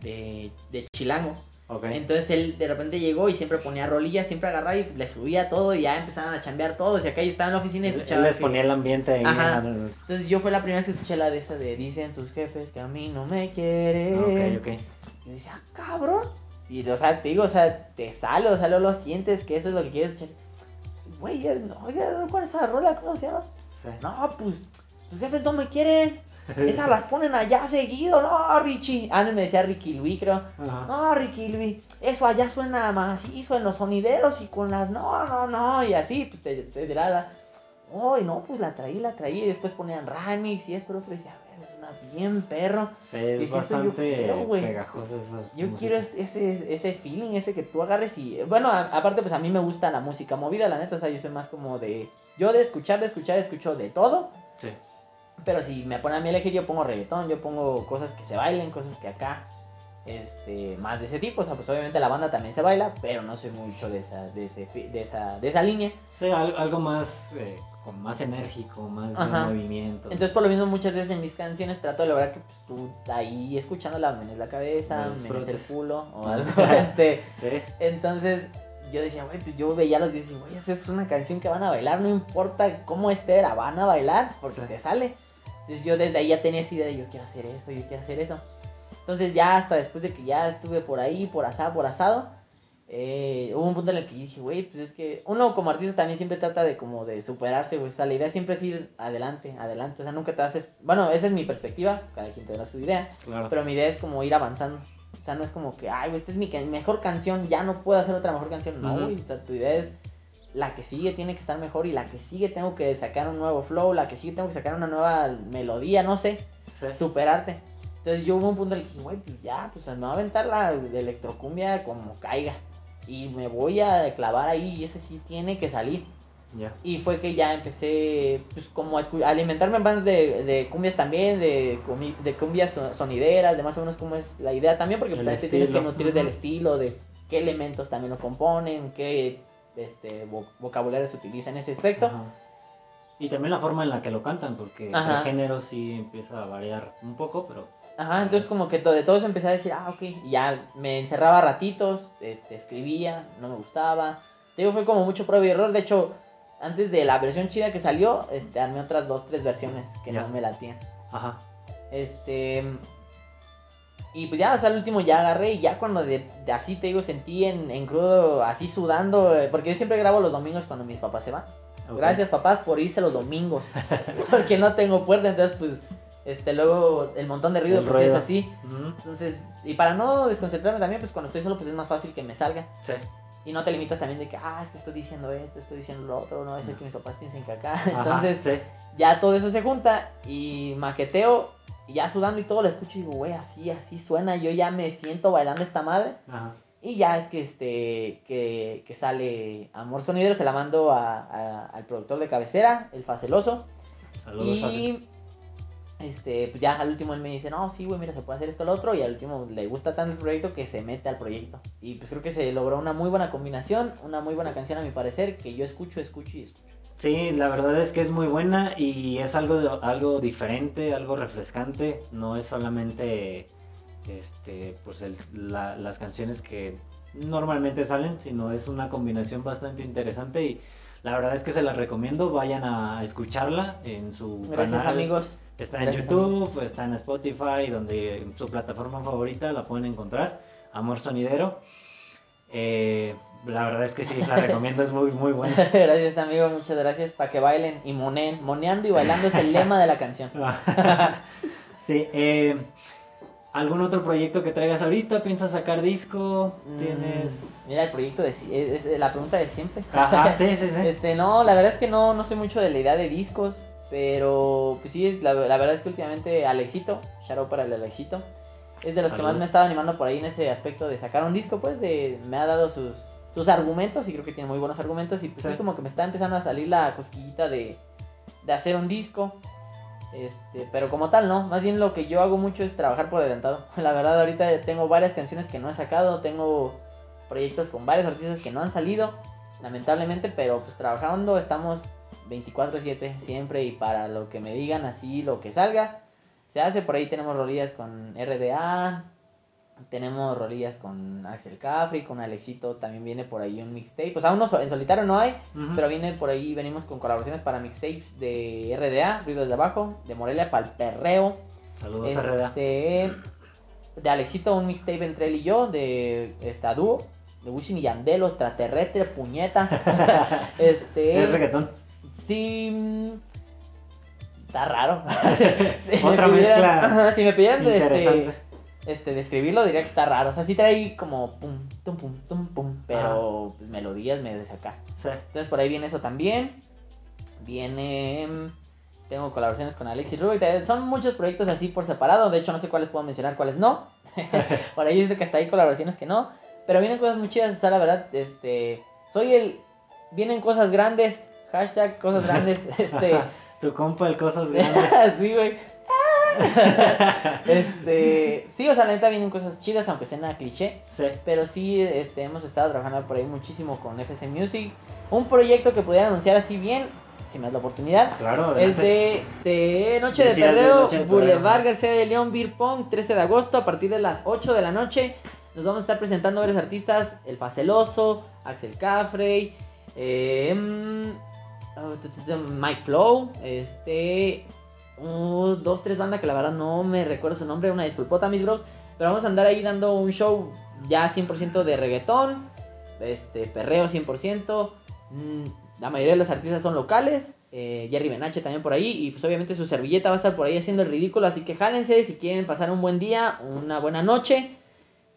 de, de Chilango. Ok. Entonces él de repente llegó y siempre ponía rolillas, siempre agarraba y le subía todo y ya empezaban a chambear todos. Y acá yo estaba en la oficina y Él escuchaba. les que- ponía el ambiente ahí. Ajá. en Entonces yo fue la primera vez que escuché la de esa de dicen tus jefes que a mí no me quieren. Ok, ok. Y yo decía, ah, cabrón. Y o sea, te digo, o sea, te sale, o sea, luego lo sientes que eso es lo que quieres escuchar. Güey, oiga, ¿cuál es esa rola? ¿Cómo se llama? Sí. No, pues, tus jefes no me quieren. Esas las ponen allá seguido, no, Richie. Antes me decía Ricky Luis, creo. Ajá. No, Ricky Luis, eso allá suena más así, en los sonideros y con las no, no, no, y así, pues te, te dirá la. No, pues la traí, la traí, y después ponían remix y esto, lo otro, y decía, a ver, suena bien perro. Sí, es eso yo bastante quiero, güey. pegajosa esa Yo música. quiero es- ese, ese feeling, ese que tú agarres y. Bueno, a- aparte, pues a mí me gusta la música movida, la neta, o sea, yo soy más como de. Yo de escuchar, de escuchar, escucho de todo. Sí. Pero si me ponen a mí elegir, yo pongo reggaetón, yo pongo cosas que se bailen, cosas que acá. Este, más de ese tipo, o sea, pues obviamente la banda también se baila, pero no soy mucho de esa, de ese, de esa, de esa línea. Sí, al- algo más, eh, como más enérgico, más de movimiento. Entonces, por lo mismo, muchas veces en mis canciones trato de lograr que pues, tú ahí escuchándola menes la cabeza, menes el culo o algo. este, sí, Entonces, yo decía, güey, pues yo veía los videos y, güey, esa es una canción que van a bailar, no importa cómo esté, la van a bailar porque Sí. te sale. Entonces, yo desde ahí ya tenía esa idea de yo quiero hacer eso, yo quiero hacer eso. Entonces, ya hasta después de que ya estuve por ahí, por asado, por asado, eh, hubo un punto en el que dije, güey, pues es que uno como artista también siempre trata de como de superarse, güey. O sea, la idea siempre es ir adelante, adelante. O sea, nunca te haces. Bueno, esa es mi perspectiva, cada quien tendrá su idea. claro. Pero mi idea es como ir avanzando. O sea, no es como que, ay, güey, esta es mi mejor canción, ya no puedo hacer otra mejor canción. No, güey, o sea, tu idea es la que sigue tiene que estar mejor y la que sigue tengo que sacar un nuevo flow, la que sigue tengo que sacar una nueva melodía, no sé, Sí. superarte. Entonces yo hubo un punto en el que dije, güey, pues ya, pues me va a aventar la de electrocumbia como caiga. Y me voy a clavar ahí y ese sí tiene que salir. Y fue que ya empecé, pues, como a, alimentarme más de, de cumbias también, de, de cumbias so- sonideras, de más o menos cómo es la idea también, porque pues, tienes que nutrir del estilo, de qué elementos también lo componen, qué este, vo- vocabulario se utiliza en ese aspecto. Ajá. Y también la forma en la que lo cantan, porque Ajá. el género sí empieza a variar un poco, pero Ajá, entonces como que de todo eso empecé a decir, ah, ok, y ya me encerraba ratitos, este, escribía, no me gustaba. Te digo, fue como mucho prueba y error. De hecho, antes de la versión chida que salió, este, armé otras dos, tres versiones que Ya. no me latían. Ajá. Este. Y pues ya, o sea, el último ya agarré y ya cuando de, de así te digo, sentí en, en crudo, así sudando, eh, porque yo siempre grabo los domingos cuando mis papás se van. Gracias papás por irse los domingos, porque no tengo puerta, entonces pues, este, luego el montón de ruido, El pues ruido. es así. Entonces, y para no desconcentrarme también, pues cuando estoy solo, pues es más fácil que me salga. Sí. Y no te limitas también de que, ah, es que estoy diciendo esto, estoy diciendo lo otro, no ser No. que mis papás piensen que acá. Ajá, Entonces, sí. ya todo eso se junta y maqueteo, y ya sudando y todo, lo escucho y digo, güey, así, así suena, yo ya me siento bailando esta madre. Ajá. Y ya es que este que, que sale Amor Sonidero, se la mando a- a- al productor de cabecera, el Faceloso. Saludos. Y este, pues ya al último él me dice, no, sí, güey, mira, se puede hacer esto, lo otro. Y al último le gusta tanto el proyecto que se mete al proyecto. Y pues creo que se logró una muy buena combinación, una muy buena canción a mi parecer, que yo escucho, escucho y escucho. Sí, la verdad es que es muy buena y es algo, algo diferente, algo refrescante. No es solamente este, pues el- la- las canciones que normalmente salen, sino es una combinación bastante interesante y la verdad es que se las recomiendo. Vayan a escucharla en su Gracias canal. amigos. Está en Gracias, YouTube, está en Spotify, donde en su plataforma favorita la pueden encontrar. Amor Sonidero. Eh, la verdad es que sí, la recomiendo, es muy, muy buena. gracias amigo, muchas gracias. Para que bailen y moneen. Moneando y bailando es el lema de la canción. sí, eh, ¿algún otro proyecto que traigas ahorita? ¿Piensas sacar disco? ¿Tienes...? Mm, Mira, el proyecto de... es, es la pregunta de siempre. Ajá, sí, sí, sí. Este, no, la verdad es que no, no soy mucho de la idea de discos, pero pues sí, la, la verdad es que últimamente Alexito, out para el Alexito, es de los que más me ha estado animando por ahí en ese aspecto de sacar un disco, pues de, me ha dado sus, sus argumentos y creo que tiene muy buenos argumentos y pues sí, como que me está empezando a salir la cosquillita de, de hacer un disco. Este, pero como tal, no. Más bien lo que yo hago mucho es trabajar por adelantado. La verdad, ahorita tengo varias canciones que no he sacado. Tengo proyectos con varios artistas que no han salido. Lamentablemente, pero pues trabajando estamos 24-7 siempre. Y para lo que me digan así, lo que salga, se hace. Por ahí tenemos rolillas con RDA. Tenemos rolillas con Axel Cafri, con Alexito. También viene por ahí un mixtape. Pues aún no, en solitario no hay. Pero viene por ahí, venimos con colaboraciones para mixtapes de RDA, Ruidos de Abajo, de Morelia para el Perreo. Saludos. Este, de Alexito, un mixtape entre él y yo, de esta dúo, de Wisin y Yandel, extraterrestre, puñeta. este, Es reggaetón. sí. mm, Está raro. Si Otra pidieran- mezcla Si me pidieran este, este, describirlo, diría que está raro. O sea, sí trae como pum, tum, pum, tum, pum, pero pues, melodías me de. Sí. Entonces por ahí viene eso también. Viene. mm, Tengo colaboraciones con Alexis Rubik. Son muchos proyectos así por separado. De hecho, no sé cuáles puedo mencionar, cuáles no. por ahí dice que hasta hay colaboraciones que no. Pero vienen cosas muy chidas. O sea, la verdad, este. Soy el. Vienen cosas grandes. Hashtag cosas grandes. Este. Tu compa, el Cosas Grandes. sí, güey. este. Sí, o sea, la neta vienen cosas chidas, aunque sea nada cliché. Sí. Pero sí, este, hemos estado trabajando por ahí muchísimo con FC Music. Un proyecto que pudiera anunciar así bien, si me das la oportunidad. Claro, Es de, de Noche de Perreo. Boulevard García de León, Beer Pong, 13 de agosto, a partir de las 8 de la noche. Nos vamos a estar presentando varios artistas: El Faceloso, Axel Cafrey, eh, mm, oh, Mike Flow, este. Uh, dos, tres bandas que la verdad no me recuerdo su nombre, una disculpota, mis bros. Pero vamos a andar ahí dando un show ya 100% de reggaetón, este, perreo 100%. mm, la mayoría de los artistas son locales. eh, Jerry Benache también por ahí. Y pues obviamente su servilleta va a estar por ahí haciendo el ridículo. Así que jálense si quieren pasar un buen día, una buena noche.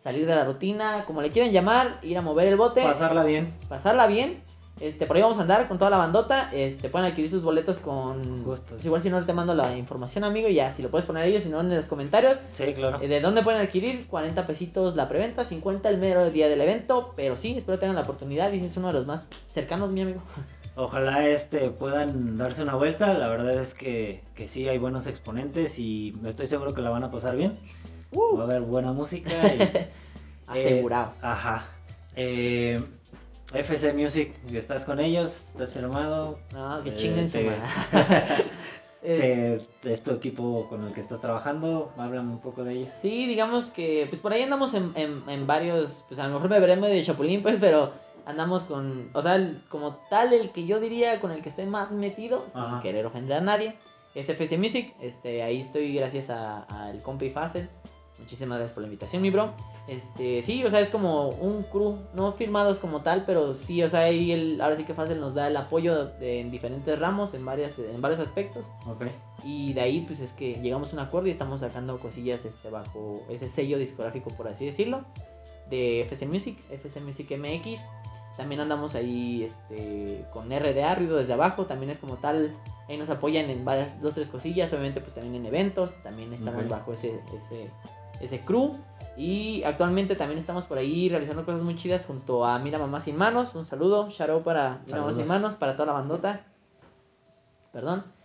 Salir de la rutina, como le quieran llamar, ir a mover el bote, Pasarla bien. pasarla bien. Este, por ahí vamos a andar con toda la bandota. Este, pueden adquirir sus boletos con. Gustos. Pues igual si no te mando la información, amigo, ya si lo puedes poner ellos, si no en los comentarios. Sí, claro. Eh, ¿De dónde pueden adquirir? 40 pesitos la preventa, 50 el mero día del evento. Pero sí, espero tengan la oportunidad. Y es uno de los más cercanos, mi amigo. Ojalá este puedan darse una vuelta. La verdad es que, que sí hay buenos exponentes y estoy seguro que la van a pasar bien. Uh, Va a haber buena música. y, eh, asegurado. ajá. Eh, FC Music, estás con ellos, estás firmado. No, que eh, chinguen su madre. Es- tu equipo con el que estás trabajando? Háblame un poco de ella. Sí, digamos que pues por ahí andamos en, en, en varios, pues a lo mejor me veré medio de chapulín, pues, pero andamos con, o sea, el- como tal, el que yo diría con el que estoy más metido, sin querer ofender a nadie, es FC Music. Este, ahí estoy gracias a- al compa y Facel. Muchísimas gracias por la invitación, mi bro. Este, sí, o sea, es como un crew, no firmados como tal, pero sí, o sea, ahí el, ahora sí que Facel nos da el apoyo de- en diferentes ramos, en, varias, en varios aspectos. Ok. Y de ahí, pues es que llegamos a un acuerdo y estamos sacando cosillas este, bajo ese sello discográfico, por así decirlo, de FC Music, FC Music MX. También andamos ahí este, con RDA, Ruido desde abajo, también es como tal, ahí nos apoyan en varias, dos, tres cosillas, obviamente pues también en eventos, también estamos bajo ese, ese, ese crew. Y actualmente también estamos por ahí realizando cosas muy chidas junto a Mira Mamá Sin Manos, un saludo, shout out para Mira Mamá Sin. Manos, para toda la bandota. Perdón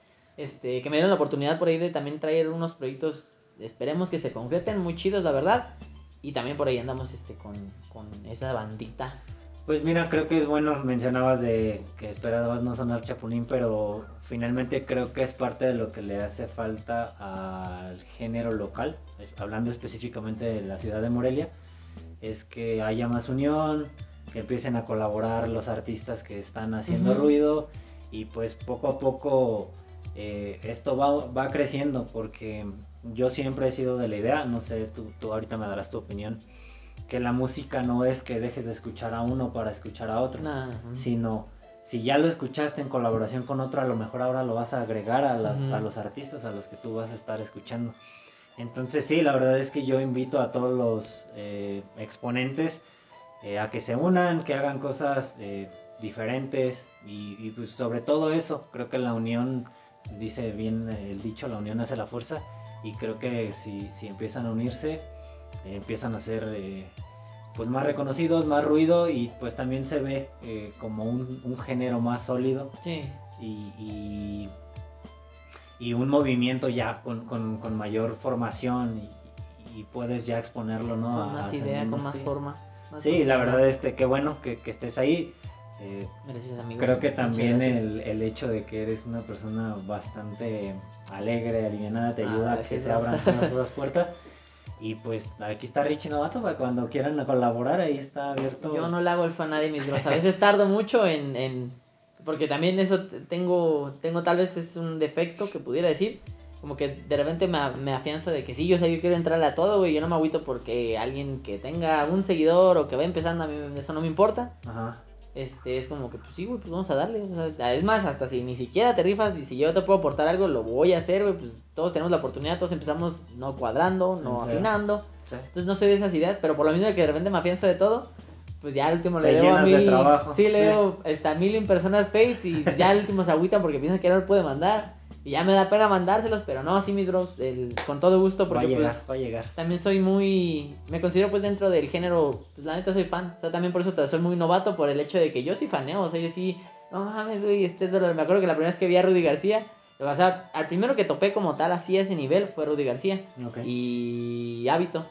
este, que me dieron la oportunidad por ahí de también traer unos proyectos, esperemos que se concreten, muy chidos, la verdad. Y también por ahí andamos este, con, con esa bandita. Pues mira, creo que es bueno, mencionabas de que esperabas no sonar chapulín, pero finalmente creo que es parte de lo que le hace falta al género local, hablando específicamente de la ciudad de Morelia, es que haya más unión, que empiecen a colaborar los artistas que están haciendo ruido y pues poco a poco eh, esto va, va creciendo porque yo siempre he sido de la idea, no sé, tú, tú ahorita me darás tu opinión, que la música no es que dejes de escuchar a uno para escuchar a otro, Nah, sino si ya lo escuchaste en colaboración con otro, a lo mejor ahora lo vas a agregar a, las- Ujú. a los artistas a los que tú vas a estar escuchando. Entonces sí, la verdad es que yo invito a todos los eh, exponentes eh, a que se unan, que hagan cosas eh, diferentes y, y, pues sobre todo eso, creo que la unión, dice bien el dicho, la unión hace la fuerza y creo que si, si empiezan a unirse, eh, empiezan a ser eh, pues más reconocidos, más ruido y pues también se ve eh, como un, un género más sólido Sí, y, y, y un movimiento ya con, con- con mayor formación y, y puedes ya exponerlo, ¿no? con a- más el idea, con más sí. forma. más Sí, la verdad, este, qué bueno que, que estés ahí. Eh, Gracias, amigo. creo que también el, el hecho de que eres una persona bastante alegre, alivianada, te Ah, ayuda a que se abran todas esas puertas. Y pues aquí está Richie Novato para cuando quieran colaborar, ahí está abierto. Yo no le hago el fan a nadie, mis bros. A veces tardo mucho en, en- Porque también eso tengo, tengo tal vez es un defecto que pudiera decir. Como que de repente me, me afianza de que sí, yo, sé, yo quiero entrarle a todo, güey. Yo no me agüito porque alguien que tenga un seguidor o que va empezando, a mí eso no me importa. Ajá. Este, es como que, pues sí, güey, pues vamos a darle. o sea, es más, hasta si ni siquiera te rifas y si yo te puedo aportar algo, lo voy a hacer, güey. Pues todos tenemos la oportunidad, todos empezamos no cuadrando, no Sí. afinando. Sí. Entonces no soy de esas ideas, pero por lo mismo de que de repente me afianzo de todo, pues ya al último le debo a de mil. trabajo, Sí, le debo hasta mil en personas paid y ya al último se agüitan porque piensan que no lo puede mandar. Y ya me da pena mandárselos, pero no, sí, mis bros, el- con todo gusto, Va a porque llegar, pues va a llegar. también soy muy. Me considero pues dentro del género. Pues la neta soy fan. O sea, también por eso soy muy novato por el hecho de que yo sí faneo. O sea, yo sí. No mames, güey. Este es de lo- Me acuerdo que la primera vez que vi a Rudy García. O sea, al primero que topé como tal, así a ese nivel, fue Rudy García. Ok. Y Hábito.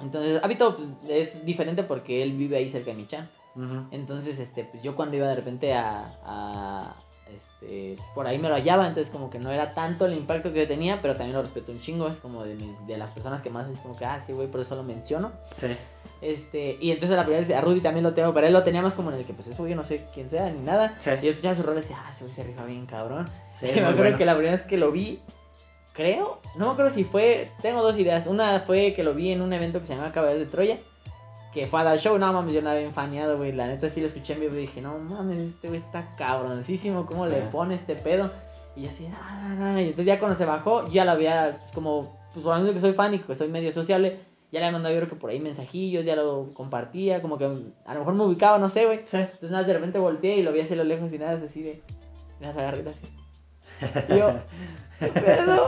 Entonces, Hábito pues, es diferente porque él vive ahí cerca de Michan. Ujú. Entonces, este, pues yo cuando iba de repente a, a, este, por ahí me lo hallaba, entonces como que no era tanto el impacto que tenía, pero también lo respeto un chingo, es como de mis, de las personas que más es como que, ah, sí, güey, por eso lo menciono. Sí. Este, y entonces la primera vez a Rudy también lo tengo, pero él lo tenía más como en el que, pues eso yo no sé quién sea ni nada. Sí. Y yo escuchaba su rol y decía, ah, güey se rifa bien, cabrón. Sí, Y me acuerdo bueno. que la primera vez que lo vi, creo, no me acuerdo si fue, tengo dos ideas. Una fue que lo vi en un evento que se llama Caballeros de Troya, que fue a dar show, no mames, yo andaba bien faneado, güey. La neta sí lo escuché en vivo y dije, no mames, este güey está cabroncísimo, ¿cómo Sí. le pone este pedo? Y yo así, ah, ah, ah, y entonces ya cuando se bajó, yo ya lo había, pues, como, pues por lo menos que soy y que soy medio sociable, ya le mandado yo creo que por ahí mensajillos, ya lo compartía, como que a lo mejor me ubicaba, no sé, güey. Sí. Entonces nada, de repente volteé y lo vi así a lo lejos y nada, así de, las agarré así. Y yo, ¿qué pedo?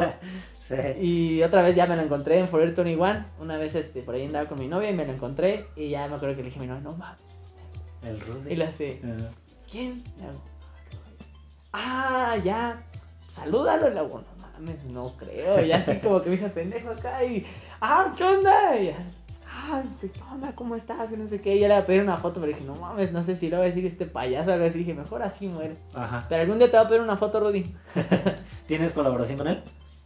Sí. Y otra vez ya me lo encontré en Forever 21. Una vez este, por ahí andaba con mi novia y me lo encontré. Y ya me acuerdo que le dije a mi novia, no mames. El Rudy. Y le hace, Ajá. ¿quién? Le hago, ah, ya. Salúdalo. Le hago, no mames, no creo. Y así como que me hizo pendejo acá y, ah, ¿qué onda? Y ah, este, ¿qué onda? ¿Cómo estás? Y no sé qué. Y ya le pedir una foto, pero dije, no mames, no sé si le voy a decir este payaso. Algo así. Dije, mejor así muere. Ajá. Pero algún día te va a pedir una foto, Rudy. ¿Tienes colaboración con él?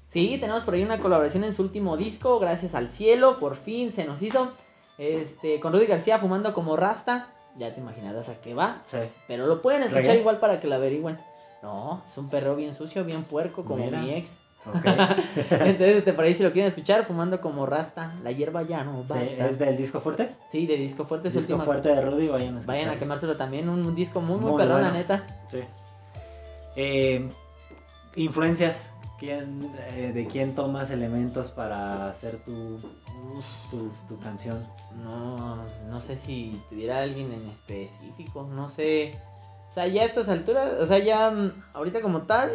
Sí, tenemos por ahí una colaboración en su último disco, Gracias al Cielo, por fin se nos hizo. Este, con Rudy García fumando como rasta. Ya te imaginarás a qué va. Sí. Pero lo pueden escuchar ¿Reggae? igual para que lo averigüen. No, es un perro bien sucio, bien puerco, como Mira. mi ex. Ok. Entonces, este, por ahí si lo quieren escuchar, fumando como rasta. La hierba ya no Sí. ¿Es del disco fuerte? Sí, de disco fuerte. su Disco última- fuerte de Rudy, vayan a escuchar. Vayan a quemárselo también. Un disco muy, muy, Muy perrón, la neta. Sí. Eh, influencias. ¿Quién, eh, ¿De quién tomas elementos para hacer tu, tu, tu canción? No, no sé si tuviera alguien en específico, no sé. O sea, ya a estas alturas, o sea, ya mm, ahorita como tal,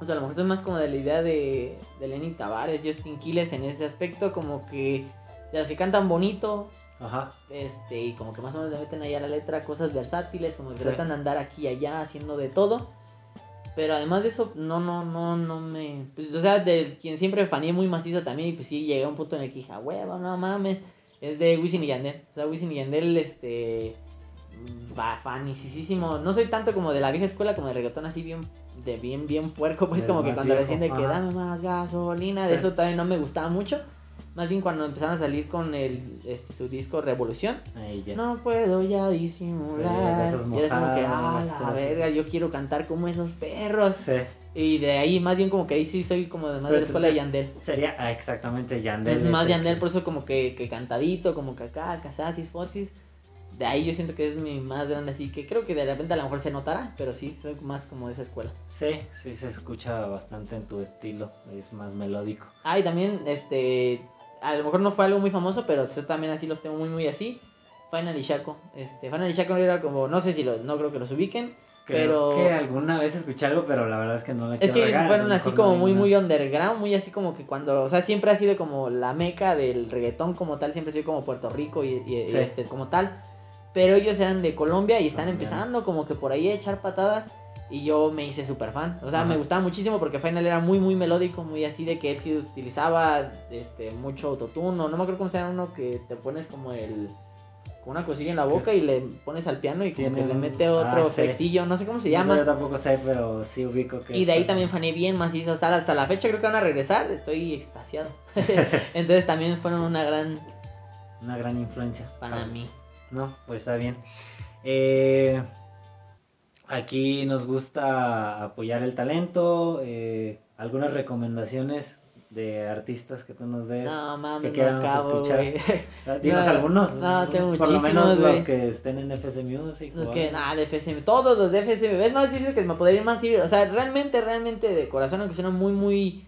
o sea, a lo mejor soy más como de la idea de, de Lenny Tavares, Justin Quiles en ese aspecto, como que de los que cantan bonito, Ajá. este, y como que más o menos le meten ahí a la letra cosas versátiles, como que Sí. tratan de andar aquí y allá haciendo de todo. Pero además de eso, no, no, no, no me. Pues, o sea, de quien siempre faneé muy macizo también, y pues sí, llegué a un punto en el que dije, "Ah, huevo, no mames. Es de Wisin y Yandel. O sea, Wisin y Yandel, este. Va, fanicísimo. No soy tanto como de la vieja escuela, como de reggaetón así bien, de bien, bien puerco, pues como que cuando decían de que dame más gasolina, de Sí. eso también no me gustaba mucho. Más bien cuando empezaron a salir con el, este, su disco Revolución. Ahí ya. No puedo ya Sí, disimular. esos y eres como que, ah, la verga, yo quiero cantar como esos perros. Sí. Y de ahí, más bien como que ahí sí soy como de más de la escuela de Yandel. Sería ah, exactamente Yandel. Es más Yandel, que- por eso como que, que cantadito, como que acá, casasis, foxis. De ahí yo siento que es mi más grande, así que creo que de repente a lo mejor se notará, pero sí, soy más como de esa escuela. Sí, sí se escucha bastante en tu estilo. Es más melódico. Ah, y también, este, a lo mejor no fue algo muy famoso, pero yo también así los tengo muy, muy así. Final y Shaco. Este, Final y Shaco era como, no sé si los, no creo que los ubiquen. Creo Pero- que alguna vez escuché algo, pero la verdad es que no la Es quiero que ellos regar, fueron así como muy, muy underground, muy así como que cuando, o sea, siempre ha sido como la meca del reggaetón como tal, siempre ha sido como Puerto Rico y, y- y Sí. este como tal. Pero ellos eran de Colombia y están Colombianos. empezando como que por ahí a echar patadas y yo me hice súper fan. O sea, Ajá. me gustaba muchísimo porque Final era muy, muy melódico, muy así de que él sí utilizaba este, mucho autotune, o no me acuerdo cómo se llama uno que te pones como el... Con una cosilla en la boca y le pones al piano y como Tiene que le mete ah, otro sí. efectillo, no sé cómo se No, llama. Yo tampoco sé, pero sí ubico que. Y de ahí también fané bien macizo. O sea, hasta la fecha creo que van a regresar. Estoy extasiado. Entonces también fueron una gran Una gran influencia. para mí. No, pues está bien. Eh, aquí nos gusta apoyar el talento. eh, algunas recomendaciones de artistas que tú nos des. No mames, que no acabo, escuchar. güey. Ah, Dinos no, algunos. no, tengo Por lo menos los que estén en FS Music. Los o que, nada, de FSM. Todos los de FSM. Es más, siento que me podría ir más ir. O sea, realmente, realmente de corazón, aunque suena muy, muy.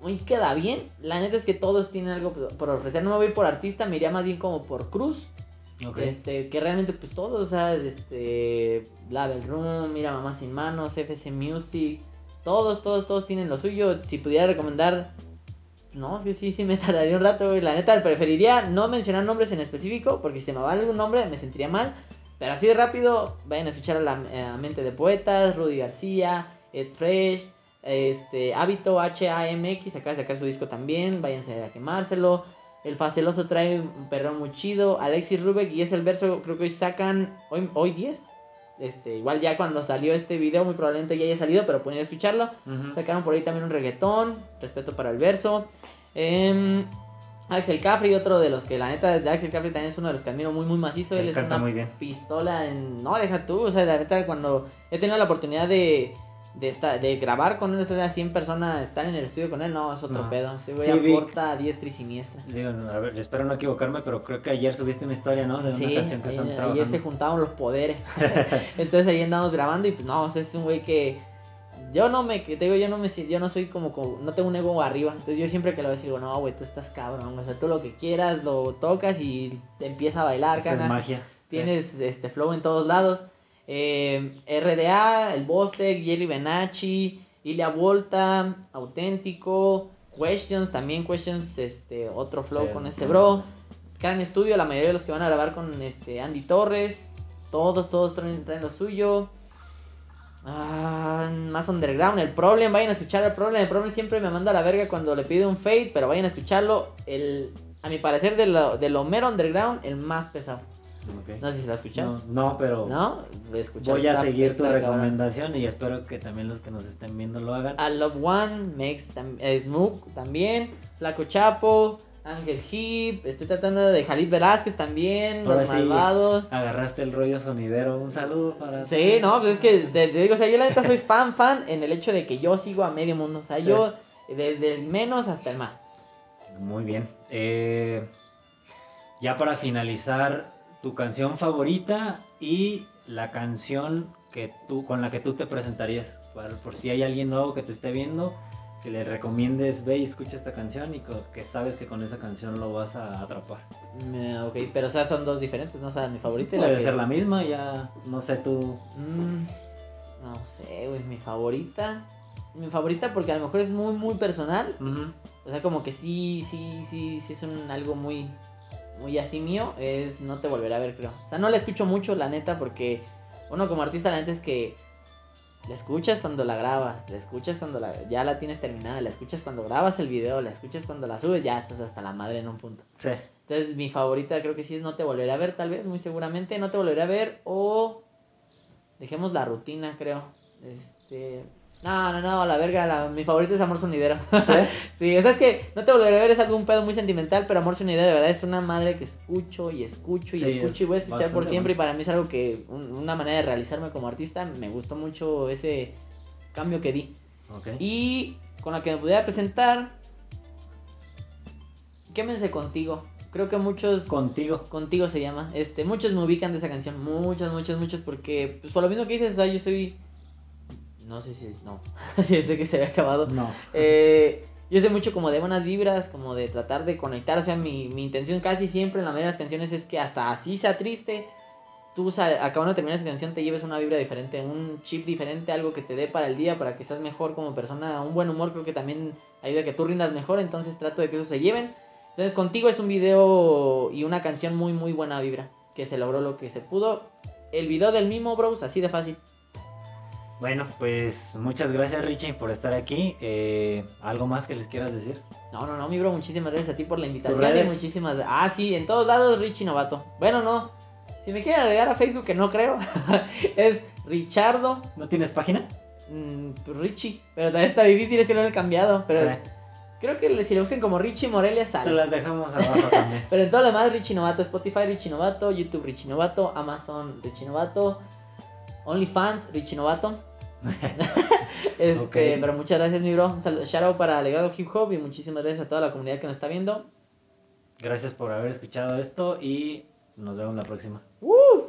Muy queda bien. La neta es que todos tienen algo por- por ofrecer. No me voy a ir por artista, me iría más bien como por cruz. Este, que realmente pues todos, o sea, este, Label Room, Mira Mamá Sin Manos, FS Music, todos, todos, todos tienen lo suyo. Si pudiera recomendar, no, que sí, sí me tardaría un rato, güey. La neta, preferiría no mencionar nombres en específico, porque si se me va algún nombre me sentiría mal. Pero así de rápido, vayan a escuchar a la, a Mente de Poetas, Rudy García, Ed Fresh, este, Hábito HAMX, acaba de sacar su disco también, váyanse a quemárselo. El Faceloso trae un perrón muy chido. Alexis Rubek y es el verso, creo que hoy sacan, hoy, hoy 10. Este, igual ya cuando salió este video, muy probablemente ya haya salido, pero pueden escucharlo. Sacaron por ahí también un reggaetón, respeto para el verso. Em, Axel Capri, otro de los que la neta de Axel Capri también es uno de los que admiro muy muy macizo. Él es canta una muy bien. pistola en... No, deja tú, o sea, la neta cuando he tenido la oportunidad de, de, esta- de grabar con él, o sea, 100 personas, estar en el estudio con él, no, es otro No. pedo. Ese güey Sí, aporta a diestra y siniestra. Digo, a ver, espero no equivocarme, pero creo que ayer subiste una historia, ¿no? De una Sí, canción que ayer, están ayer se juntaron los poderes. Entonces ahí andamos grabando y pues no, o sea, es un güey que yo no me, que te digo, yo no me yo no soy como, como- no tengo un ego arriba. Entonces yo siempre que lo veo digo, no, güey, tú estás cabrón. O sea, tú lo que quieras lo tocas y te empieza a bailar, canas. magia. Tienes este flow en todos lados. Eh, RDA, el Bostec, Jerry Benachi, Ilia Volta, Auténtico, Questions, también Questions, este, otro flow Sí, con sí. bro. Gran estudio, la mayoría de los que van a grabar con este Andy Torres. Todos, todos traen, traen lo suyo. Ah, más underground, el Problem, vayan a escuchar el Problem. El Problem siempre me manda a la verga cuando le pide un fade, pero vayan a escucharlo. El, a mi parecer, de lo, de lo mero underground, el más pesado. No sé si la escuchado. No, no pero ¿No? voy a seguir tu recomendación y espero que también los que nos estén viendo lo hagan. A Love One, Mex, eh, Smoke también, Flaco Chapo, Ángel Hip, estoy tratando de Jalid Velázquez también, Los Malvados. Agarraste el rollo sonidero, un saludo para... Sí, no, pues es que te, digo, o sea, yo la neta soy fan, fan en el hecho de que yo sigo a medio mundo, o sea, yo desde el menos hasta el más. Muy bien. Eh, ya para finalizar, tu canción favorita y la canción que tú, con la que tú te presentarías, por si hay alguien nuevo que te esté viendo que le recomiendes, ve y escucha esta canción y que sabes que con esa canción lo vas a atrapar. ok, pero o sea, son dos diferentes, ¿no? O sea, mi favorita Puede la ser la misma, ya no sé tú. Mm, no sé, güey, mi favorita. Mi favorita porque a lo mejor es muy, muy personal. O sea, como que sí, sí, sí, sí es un, algo muy, muy así mío. Es No te volveré a ver, creo. O sea, no la escucho mucho, la neta, porque uno como artista, la neta es que la escuchas cuando la grabas, la escuchas cuando la, ya la tienes terminada, la escuchas cuando grabas el video, la escuchas cuando la subes, ya estás hasta la madre en un punto. Sí. Entonces mi favorita creo que sí es No te volveré a ver, tal vez, muy seguramente, No te volveré a ver o dejemos la rutina, creo. Este, no, no, no, la verga, mi favorito es Amor Sonidero. ¿Sí? sí, o sea, es que no te volveré a ver, es algún pedo muy sentimental, pero Amor Sonidero de verdad es una madre que escucho y escucho y escucho y voy a escuchar por siempre y para mí es algo que, una manera de realizarme como artista, me gustó mucho ese cambio que di. Y con la que me pudiera presentar, quémense contigo. Creo que muchos... Contigo. Contigo se llama. Este, muchos me ubican de esa canción, muchos, muchos, muchos, porque pues por lo mismo que dices, o sea, yo soy no sé si. No. sé que se había acabado. No. Eh, yo sé mucho como de buenas vibras, como de tratar de conectar. O sea, mi, mi intención casi siempre en la mayoría de las canciones es que hasta así sea triste, tú acabando de terminar esa canción te lleves una vibra diferente, un chip diferente, algo que te dé para el día, para que seas mejor como persona. Un buen humor creo que también ayuda a que tú rindas mejor. Entonces trato de que eso se lleven. Entonces contigo es un video y una canción muy, muy buena vibra. Que se logró lo que se pudo. El video del mismo, bros, así de fácil. Bueno, pues muchas gracias Richie por estar aquí. Eh, ¿Algo más que les quieras decir? No, no, no, mi bro, muchísimas gracias a ti por la invitación. Muchísimas Ah, sí, en todos lados Richie Novato. Bueno, no. Si me quieren agregar a Facebook, que no creo, es Richardo. ¿No tienes página? Mm, pues Richie. Pero también está difícil, es que lo han cambiado. Pero creo que si lo usen como Richie Morelia sale. Se las dejamos abajo también. pero en todo lo demás, Richie Novato, Spotify Richie Novato, YouTube Richie Novato, Amazon Richie Novato. OnlyFans, Richie Novato. este, Pero muchas gracias, mi bro. Shout out para Legado Hip Hop y muchísimas gracias a toda la comunidad que nos está viendo. Gracias por haber escuchado esto y nos vemos la próxima. ¡Uh!